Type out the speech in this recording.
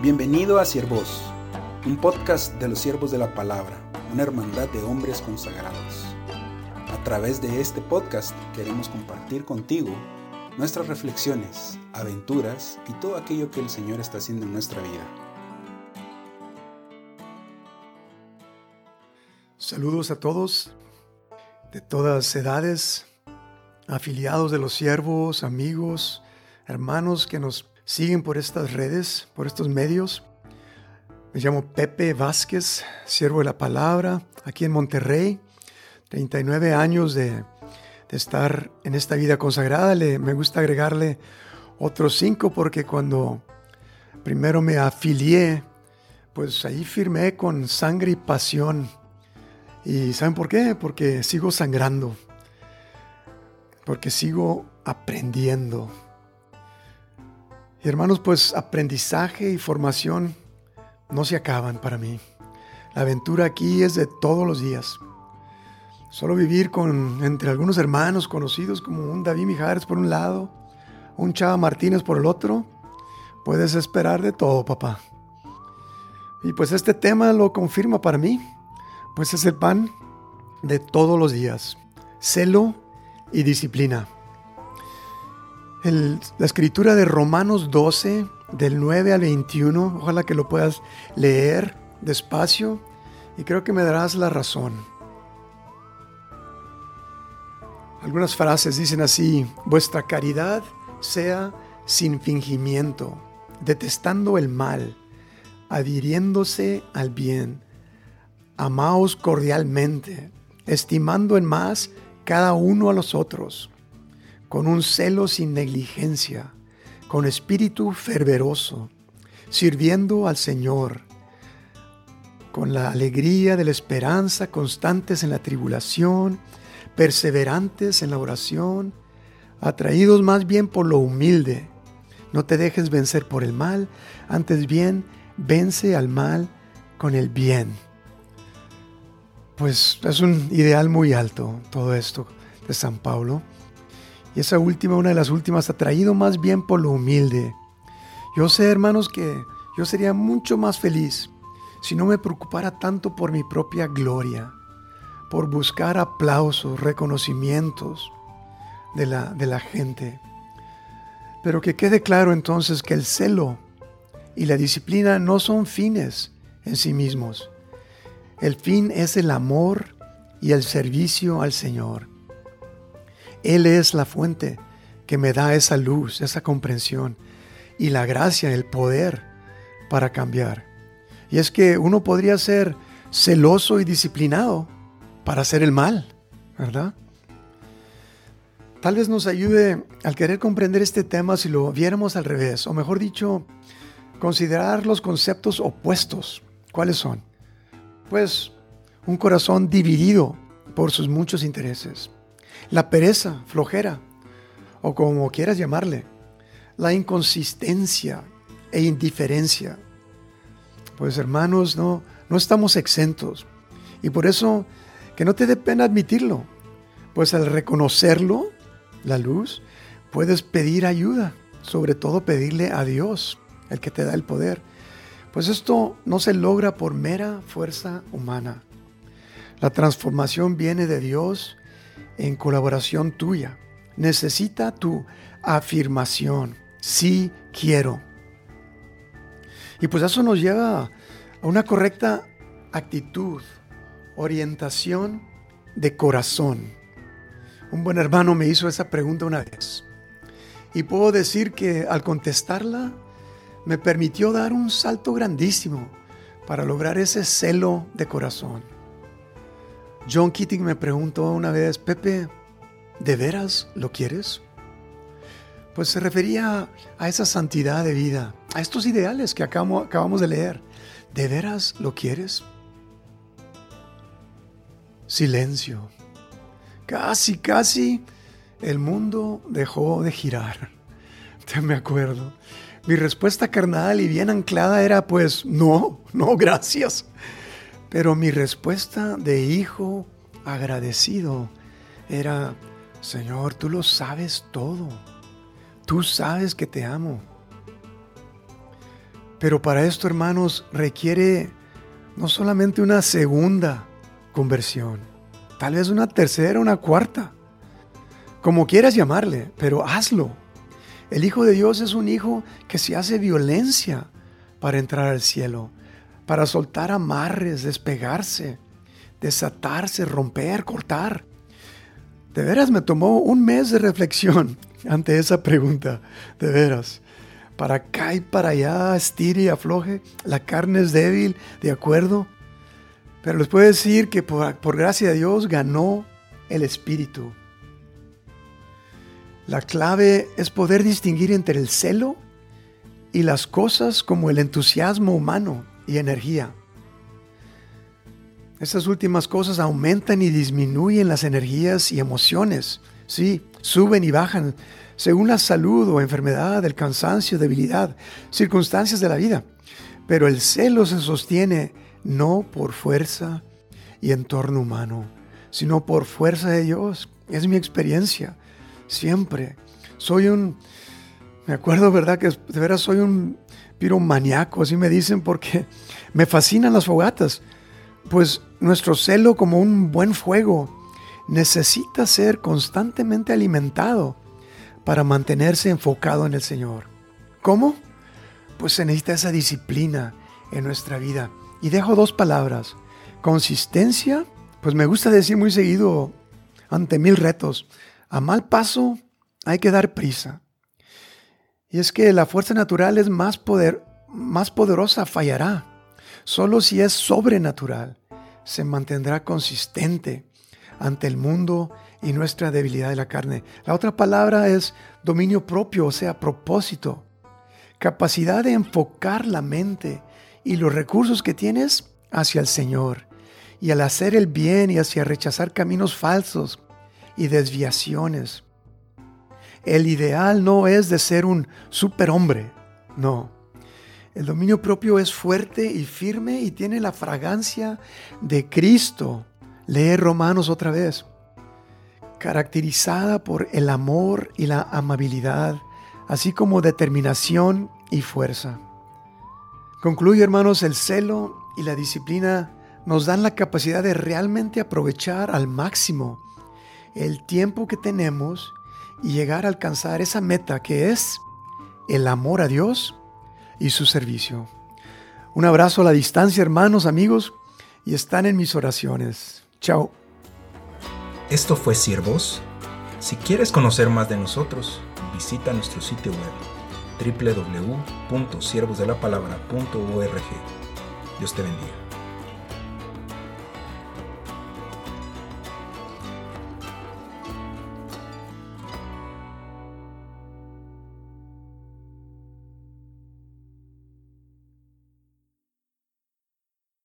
Bienvenido a Siervos, un podcast de los siervos de la palabra, una hermandad de hombres consagrados. A través de este podcast queremos compartir contigo nuestras reflexiones, aventuras y todo aquello que el Señor está haciendo en nuestra vida. Saludos a todos de todas edades, afiliados de los siervos, amigos, hermanos que nos siguen por estas redes, por estos medios. Me llamo Pepe Vázquez, siervo de la palabra, aquí en Monterrey. 39 años de, estar en esta vida consagrada. Le, me gusta agregarle otros cinco porque cuando primero me afilié, pues ahí firmé con sangre y pasión. ¿Y saben por qué? Porque sigo sangrando. Porque sigo aprendiendo y hermanos, pues aprendizaje y formación no se acaban para mí. La aventura aquí es de todos los días. Solo vivir con, entre algunos hermanos conocidos como un David Mijares por un lado, un Chava Martínez por el otro, puedes esperar de todo, papá. Y pues este tema lo confirma para mí, pues es el pan de todos los días, celo y disciplina la escritura de Romanos 12, del 9 al 21. Ojalá que lo puedas leer despacio y creo que me darás la razón. Algunas frases dicen así, vuestra caridad sea sin fingimiento, detestando el mal, adhiriéndose al bien. Amaos cordialmente, estimando en más cada uno a los otros con un celo sin negligencia, con espíritu fervoroso, sirviendo al Señor, con la alegría de la esperanza, constantes en la tribulación, perseverantes en la oración, atraídos más bien por lo humilde. No te dejes vencer por el mal, antes bien, vence al mal con el bien. Pues es un ideal muy alto todo esto de San Pablo. Y esa última, una de las últimas, atraído más bien por lo humilde. Yo sé, hermanos, que yo sería mucho más feliz si no me preocupara tanto por mi propia gloria, por buscar aplausos, reconocimientos de la, de la gente. Pero que quede claro entonces que el celo y la disciplina no son fines en sí mismos. El fin es el amor y el servicio al Señor. Él es la fuente que me da esa luz, esa comprensión y la gracia, el poder para cambiar. Y es que uno podría ser celoso y disciplinado para hacer el mal, ¿verdad? Tal vez nos ayude al querer comprender este tema si lo viéramos al revés, o mejor dicho, considerar los conceptos opuestos. ¿Cuáles son? Pues un corazón dividido por sus muchos intereses la pereza, flojera, o como quieras llamarle, la inconsistencia e indiferencia. Pues hermanos, no, no estamos exentos. Y por eso, que no te dé pena admitirlo, pues al reconocerlo, la luz, puedes pedir ayuda, sobre todo pedirle a Dios, el que te da el poder. Pues esto no se logra por mera fuerza humana. La transformación viene de Dios en colaboración tuya. Necesita tu afirmación. Sí quiero. Y pues eso nos lleva a una correcta actitud, orientación de corazón. Un buen hermano me hizo esa pregunta una vez. Y puedo decir que al contestarla me permitió dar un salto grandísimo para lograr ese celo de corazón. John Keating me preguntó una vez, Pepe, ¿de veras lo quieres? Pues se refería a esa santidad de vida, a estos ideales que acabamos de leer. ¿De veras lo quieres? Silencio. Casi, casi el mundo dejó de girar. Te me acuerdo. Mi respuesta carnal y bien anclada era pues no, no, gracias. Pero mi respuesta de hijo agradecido era, Señor, tú lo sabes todo. Tú sabes que te amo. Pero para esto, hermanos, requiere no solamente una segunda conversión, tal vez una tercera, una cuarta, como quieras llamarle, pero hazlo. El Hijo de Dios es un hijo que se hace violencia para entrar al cielo, para soltar amarres, despegarse, desatarse, romper, cortar. De veras me tomó un mes de reflexión ante esa pregunta, de veras. Para acá y para allá, estire y afloje, la carne es débil, de acuerdo. Pero les puedo decir que por, por gracia de Dios ganó el Espíritu. La clave es poder distinguir entre el celo y las cosas como el entusiasmo humano y energía. Estas últimas cosas aumentan y disminuyen las energías y emociones. Sí, suben y bajan según la salud o enfermedad, el cansancio, debilidad, circunstancias de la vida. Pero el celo se sostiene no por fuerza y entorno humano, sino por fuerza de Dios. Es mi experiencia. Siempre. Soy un, me acuerdo, ¿verdad? Que de veras soy un piromaniaco, así me dicen, porque me fascinan las fogatas. Pues nuestro celo como un buen fuego necesita ser constantemente alimentado para mantenerse enfocado en el Señor. ¿Cómo? Pues se necesita esa disciplina en nuestra vida. Y dejo dos palabras. Consistencia, pues me gusta decir muy seguido ante mil retos, a mal paso hay que dar prisa. Y es que la fuerza natural es más, poder, más poderosa, fallará. Solo si es sobrenatural se mantendrá consistente ante el mundo y nuestra debilidad de la carne. La otra palabra es dominio propio, o sea, propósito. Capacidad de enfocar la mente y los recursos que tienes hacia el Señor. Y al hacer el bien y hacia rechazar caminos falsos y desviaciones. El ideal no es de ser un superhombre, no. El dominio propio es fuerte y firme y tiene la fragancia de Cristo. Lee Romanos otra vez caracterizada por el amor y la amabilidad, así como determinación y fuerza. Concluye, hermanos, el celo y la disciplina nos dan la capacidad de realmente aprovechar al máximo el tiempo que tenemos y llegar a alcanzar esa meta que es el amor a Dios y su servicio. Un abrazo a la distancia, hermanos, amigos, y están en mis oraciones. Chao. Esto fue Siervos. Si quieres conocer más de nosotros, visita nuestro sitio web www.siervosdelapalabra.org. Dios te bendiga.